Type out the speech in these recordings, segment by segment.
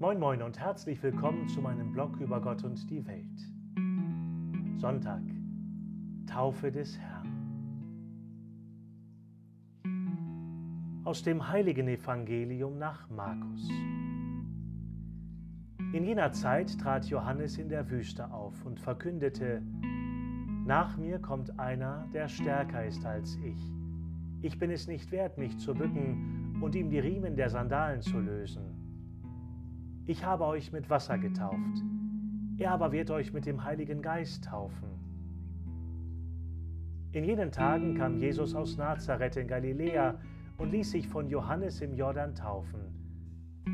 Moin Moin und herzlich willkommen zu meinem Blog über Gott und die Welt. Sonntag, Taufe des Herrn. Aus dem heiligen Evangelium nach Markus. In jener Zeit trat Johannes in der Wüste auf und verkündete, Nach mir kommt einer, der stärker ist als ich. Ich bin es nicht wert, mich zu bücken und ihm die Riemen der Sandalen zu lösen. Ich habe euch mit Wasser getauft, er aber wird euch mit dem Heiligen Geist taufen. In jenen Tagen kam Jesus aus Nazareth in Galiläa und ließ sich von Johannes im Jordan taufen.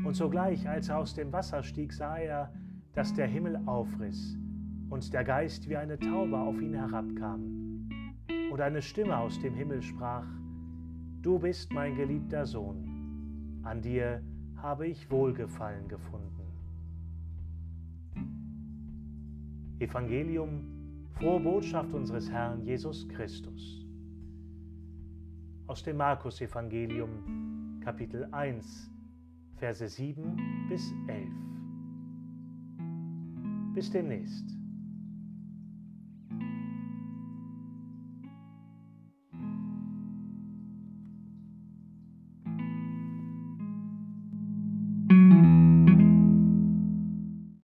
Und sogleich, als er aus dem Wasser stieg, sah er, dass der Himmel aufriss und der Geist wie eine Taube auf ihn herabkam. Und eine Stimme aus dem Himmel sprach, Du bist mein geliebter Sohn, an dir habe ich Wohlgefallen gefunden. Evangelium, frohe Botschaft unseres Herrn Jesus Christus. Aus dem Markus Evangelium, Kapitel 1, Verse 7 bis 11. Bis demnächst.